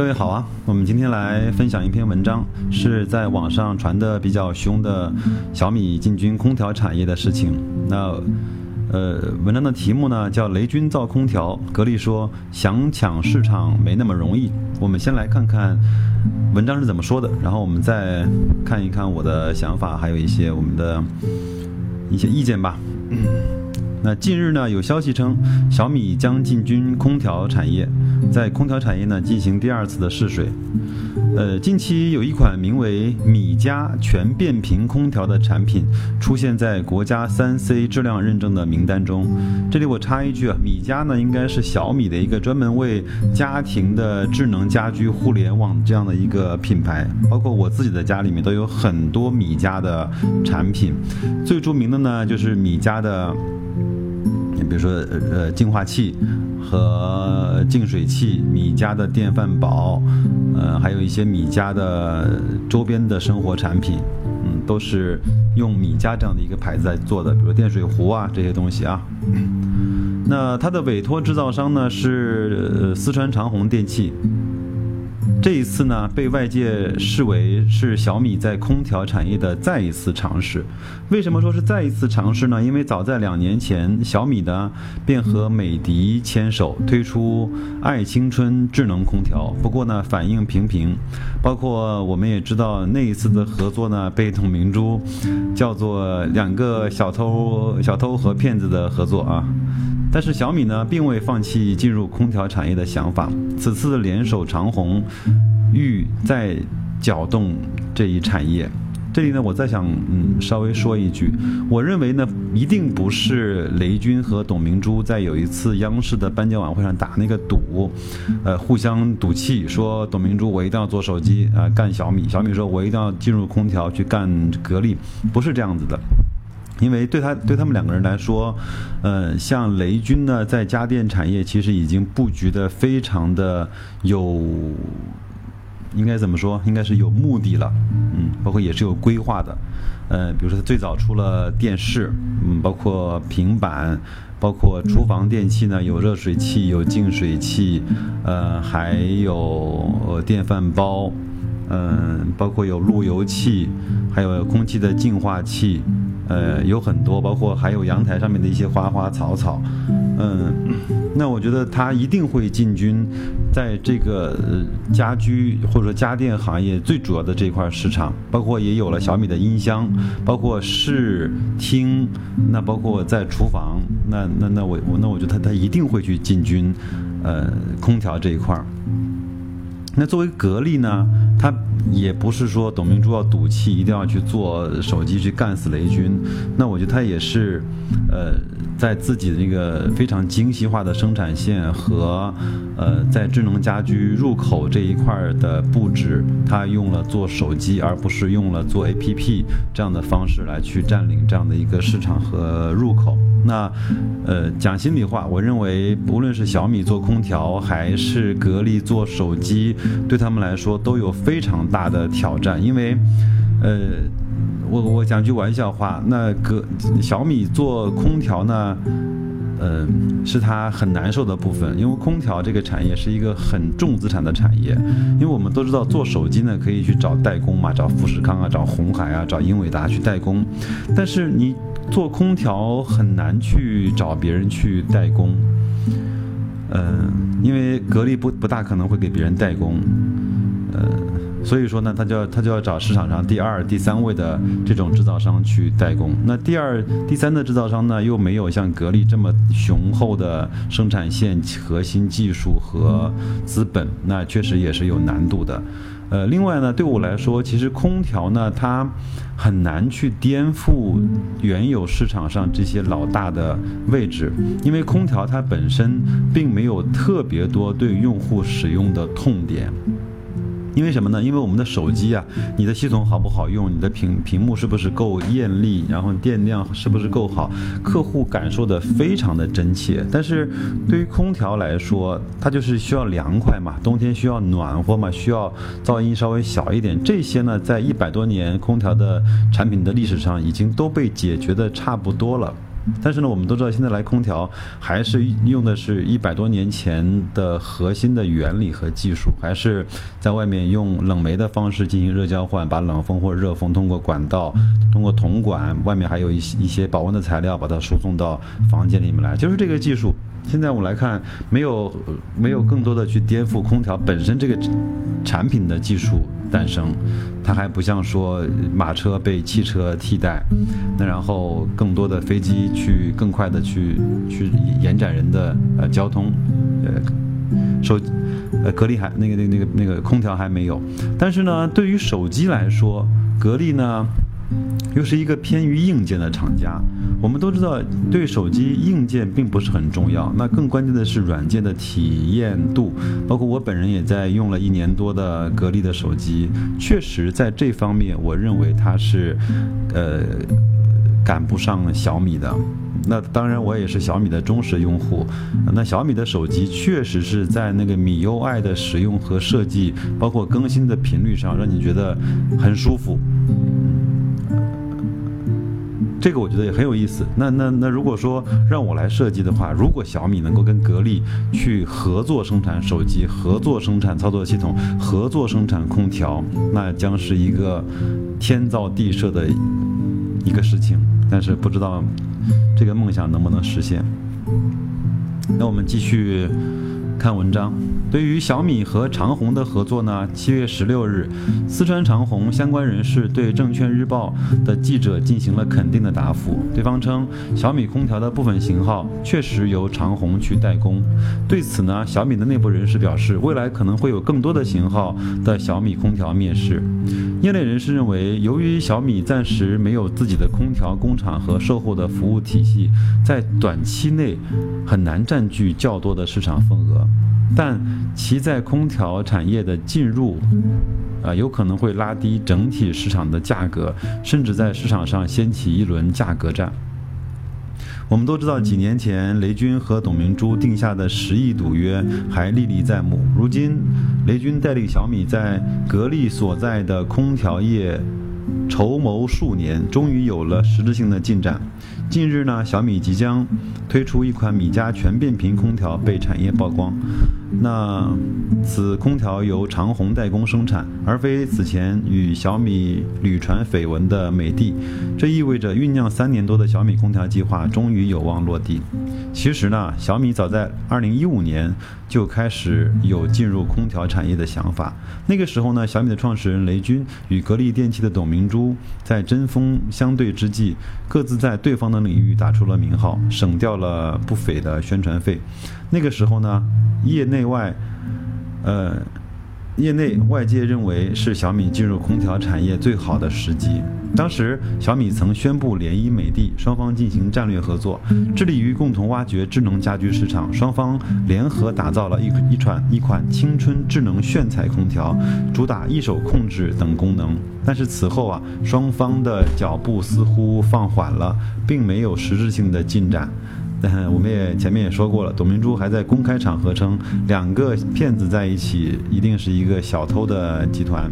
各位好啊，我们今天来分享一篇文章，是在网上传的比较凶的小米进军空调产业的事情。那，呃，文章的题目呢叫“雷军造空调”，格力说想抢市场没那么容易。我们先来看看文章是怎么说的，然后我们再看一看我的想法，还有一些我们的一些意见吧。那近日呢，有消息称小米将进军空调产业，在空调产业呢进行第二次的试水。呃，近期有一款名为米家全变频空调的产品出现在国家三 C 质量认证的名单中。这里我插一句啊，米家呢应该是小米的一个专门为家庭的智能家居互联网这样的一个品牌，包括我自己的家里面都有很多米家的产品，最著名的呢就是米家的。比如说，呃，净化器和净水器，米家的电饭煲，呃，还有一些米家的周边的生活产品，嗯，都是用米家这样的一个牌子在做的，比如电水壶啊这些东西啊。那它的委托制造商呢是四川长虹电器。这一次呢，被外界视为是小米在空调产业的再一次尝试。为什么说是再一次尝试呢？因为早在两年前，小米呢便和美的牵手推出爱青春智能空调，不过呢反应平平。包括我们也知道，那一次的合作呢被董明珠叫做两个小偷、小偷和骗子的合作啊。但是小米呢，并未放弃进入空调产业的想法。此次联手长虹，欲再搅动这一产业。这里呢，我再想嗯稍微说一句，我认为呢，一定不是雷军和董明珠在有一次央视的颁奖晚会上打那个赌，呃，互相赌气，说董明珠我一定要做手机啊，干小米；小米说我一定要进入空调去干格力，不是这样子的。因为对他对他们两个人来说，呃，像雷军呢，在家电产业其实已经布局的非常的有，应该怎么说？应该是有目的了，嗯，包括也是有规划的，呃，比如说他最早出了电视，嗯，包括平板，包括厨房电器呢，有热水器，有净水器，呃，还有电饭煲，嗯，包括有路由器，还有空气的净化器。呃，有很多，包括还有阳台上面的一些花花草草，嗯，那我觉得他一定会进军在这个家居或者说家电行业最主要的这一块市场，包括也有了小米的音箱，包括视听，那包括在厨房，那那那我我那我觉得他他一定会去进军，呃，空调这一块儿。那作为格力呢，它也不是说董明珠要赌气，一定要去做手机去干死雷军。那我觉得他也是，呃，在自己的那个非常精细化的生产线和，呃，在智能家居入口这一块的布置，他用了做手机，而不是用了做 APP 这样的方式来去占领这样的一个市场和入口。那，呃，讲心里话，我认为不论是小米做空调，还是格力做手机，对他们来说都有非常大的挑战。因为，呃，我我讲句玩笑话，那格小米做空调呢，呃，是它很难受的部分，因为空调这个产业是一个很重资产的产业。因为我们都知道，做手机呢可以去找代工嘛，找富士康啊，找红海啊，找英伟达去代工，但是你。做空调很难去找别人去代工，嗯，因为格力不不大可能会给别人代工，呃，所以说呢，他就要他就要找市场上第二、第三位的这种制造商去代工。那第二、第三的制造商呢，又没有像格力这么雄厚的生产线、核心技术和资本，那确实也是有难度的。呃，另外呢，对我来说，其实空调呢，它很难去颠覆原有市场上这些老大的位置，因为空调它本身并没有特别多对用户使用的痛点。因为什么呢？因为我们的手机啊，你的系统好不好用，你的屏屏幕是不是够艳丽，然后电量是不是够好，客户感受的非常的真切。但是对于空调来说，它就是需要凉快嘛，冬天需要暖和嘛，需要噪音稍微小一点。这些呢，在一百多年空调的产品的历史上，已经都被解决的差不多了。但是呢，我们都知道现在来空调还是用的是一百多年前的核心的原理和技术，还是在外面用冷媒的方式进行热交换，把冷风或热风通过管道、通过铜管，外面还有一一些保温的材料，把它输送到房间里面来，就是这个技术。现在我们来看，没有没有更多的去颠覆空调本身这个产品的技术诞生，它还不像说马车被汽车替代，那然后更多的飞机去更快的去去延展人的呃交通，呃手呃格力还那个那个那个那个空调还没有，但是呢，对于手机来说，格力呢。又是一个偏于硬件的厂家，我们都知道，对手机硬件并不是很重要，那更关键的是软件的体验度。包括我本人也在用了一年多的格力的手机，确实在这方面，我认为它是，呃，赶不上小米的。那当然，我也是小米的忠实用户。那小米的手机确实是在那个米 UI 的使用和设计，包括更新的频率上，让你觉得很舒服。这个我觉得也很有意思。那那那，如果说让我来设计的话，如果小米能够跟格力去合作生产手机、合作生产操作系统、合作生产空调，那将是一个天造地设的一个事情。但是不知道这个梦想能不能实现。那我们继续。看文章，对于小米和长虹的合作呢？七月十六日，四川长虹相关人士对证券日报的记者进行了肯定的答复。对方称，小米空调的部分型号确实由长虹去代工。对此呢，小米的内部人士表示，未来可能会有更多的型号的小米空调面世。业内人士认为，由于小米暂时没有自己的空调工厂和售后的服务体系，在短期内很难占据较多的市场份额。但其在空调产业的进入，啊，有可能会拉低整体市场的价格，甚至在市场上掀起一轮价格战。我们都知道，几年前雷军和董明珠定下的十亿赌约还历历在目。如今，雷军带领小米在格力所在的空调业筹谋数年，终于有了实质性的进展。近日呢，小米即将推出一款米家全变频空调被产业曝光。那此空调由长虹代工生产，而非此前与小米屡传绯闻的美的。这意味着酝酿三年多的小米空调计划终于有望落地。其实呢，小米早在2015年就开始有进入空调产业的想法。那个时候呢，小米的创始人雷军与格力电器的董明珠在针锋相对之际，各自在对方的领域打出了名号，省掉了不菲的宣传费。那个时候呢，业内内外，呃，业内外界认为是小米进入空调产业最好的时机。当时，小米曾宣布联姻美的，双方进行战略合作，致力于共同挖掘智能家居市场。双方联合打造了一一款一款青春智能炫彩空调，主打一手控制等功能。但是此后啊，双方的脚步似乎放缓了，并没有实质性的进展。但我们也前面也说过了，董明珠还在公开场合称，两个骗子在一起一定是一个小偷的集团。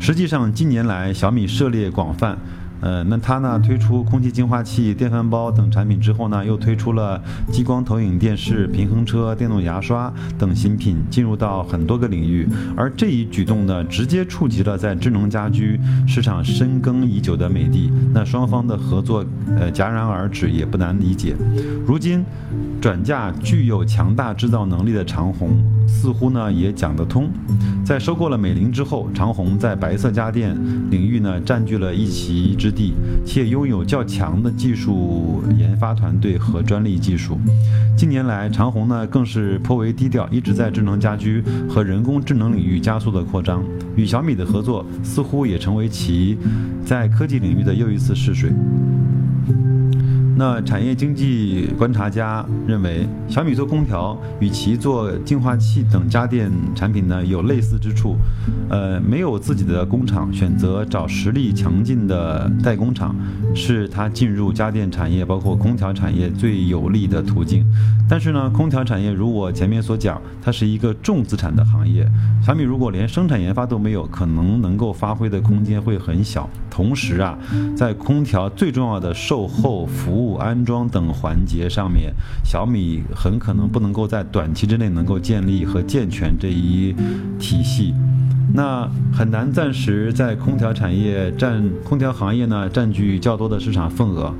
实际上，近年来小米涉猎广泛。呃，那它呢推出空气净化器、电饭煲等产品之后呢，又推出了激光投影电视、平衡车、电动牙刷等新品，进入到很多个领域。而这一举动呢，直接触及了在智能家居市场深耕已久的美的。那双方的合作，呃，戛然而止也不难理解。如今，转嫁具有强大制造能力的长虹，似乎呢也讲得通。在收购了美菱之后，长虹在白色家电领域呢占据了一席之。地，且拥有较强的技术研发团队和专利技术。近年来，长虹呢更是颇为低调，一直在智能家居和人工智能领域加速的扩张。与小米的合作，似乎也成为其在科技领域的又一次试水。那产业经济观察家认为，小米做空调与其做净化器等家电产品呢有类似之处，呃，没有自己的工厂，选择找实力强劲的代工厂，是它进入家电产业，包括空调产业最有利的途径。但是呢，空调产业如我前面所讲，它是一个重资产的行业，小米如果连生产研发都没有，可能能够发挥的空间会很小。同时啊，在空调最重要的售后服务。安装等环节上面，小米很可能不能够在短期之内能够建立和健全这一体系，那很难暂时在空调产业占空调行业呢占据较多的市场份额。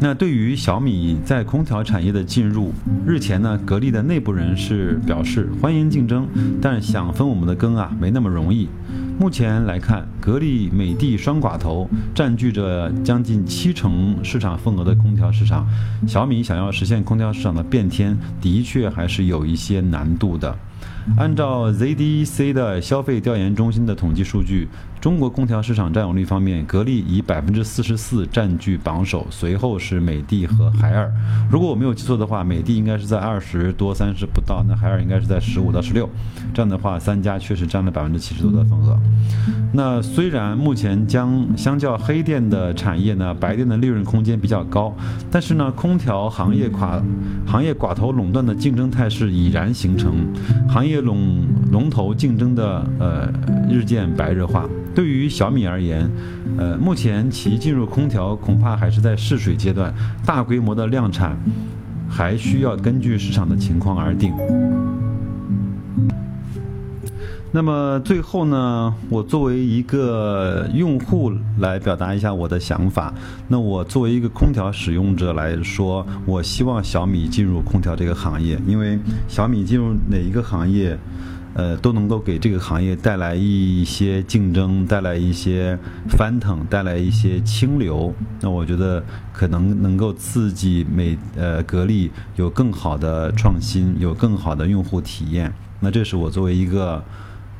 那对于小米在空调产业的进入，日前呢，格力的内部人士表示欢迎竞争，但想分我们的羹啊，没那么容易。目前来看，格力、美的双寡头占据着将近七成市场份额的空调市场，小米想要实现空调市场的变天，的确还是有一些难度的。按照 ZDC 的消费调研中心的统计数据，中国空调市场占有率方面，格力以百分之四十四占据榜首，随后是美的和海尔。如果我没有记错的话，美的应该是在二十多、三十不到，那海尔应该是在十五到十六。这样的话，三家确实占了百分之七十多的份额。那虽然目前将相较黑电的产业呢，白电的利润空间比较高，但是呢，空调行业寡行业寡头垄断的竞争态势已然形成，行业。龙龙头竞争的呃日渐白热化，对于小米而言，呃，目前其进入空调恐怕还是在试水阶段，大规模的量产还需要根据市场的情况而定。那么最后呢，我作为一个用户来表达一下我的想法。那我作为一个空调使用者来说，我希望小米进入空调这个行业，因为小米进入哪一个行业，呃，都能够给这个行业带来一些竞争，带来一些翻腾，带来一些清流。那我觉得可能能够刺激美呃格力有更好的创新，有更好的用户体验。那这是我作为一个。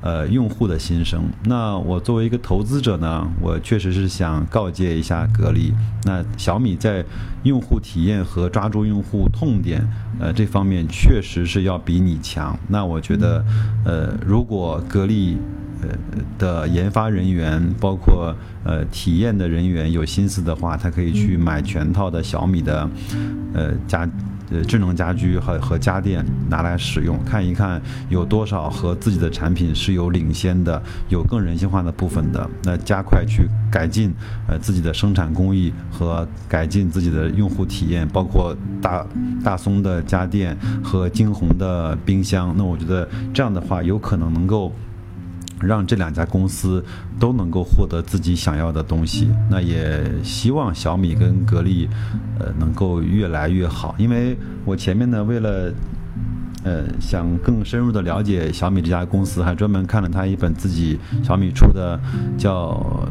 呃，用户的心声。那我作为一个投资者呢，我确实是想告诫一下格力。那小米在用户体验和抓住用户痛点，呃，这方面确实是要比你强。那我觉得，呃，如果格力呃的研发人员，包括呃体验的人员有心思的话，他可以去买全套的小米的呃家。呃，智能家居和和家电拿来使用，看一看有多少和自己的产品是有领先的，有更人性化的部分的，那加快去改进呃自己的生产工艺和改进自己的用户体验，包括大大松的家电和惊鸿的冰箱，那我觉得这样的话有可能能够。让这两家公司都能够获得自己想要的东西，那也希望小米跟格力，呃，能够越来越好。因为我前面呢，为了，呃，想更深入的了解小米这家公司，还专门看了他一本自己小米出的，叫，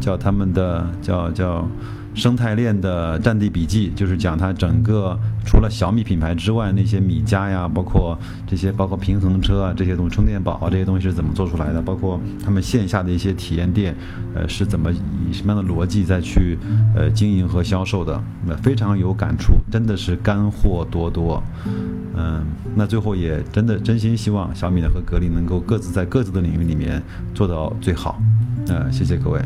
叫他们的叫叫。生态链的战地笔记，就是讲它整个除了小米品牌之外，那些米家呀，包括这些，包括平衡车啊，这些东西，充电宝啊，这些东西是怎么做出来的？包括他们线下的一些体验店，呃，是怎么以什么样的逻辑再去呃经营和销售的？那非常有感触，真的是干货多多。嗯，那最后也真的真心希望小米呢和格力能够各自在各自的领域里面做到最好。呃，谢谢各位。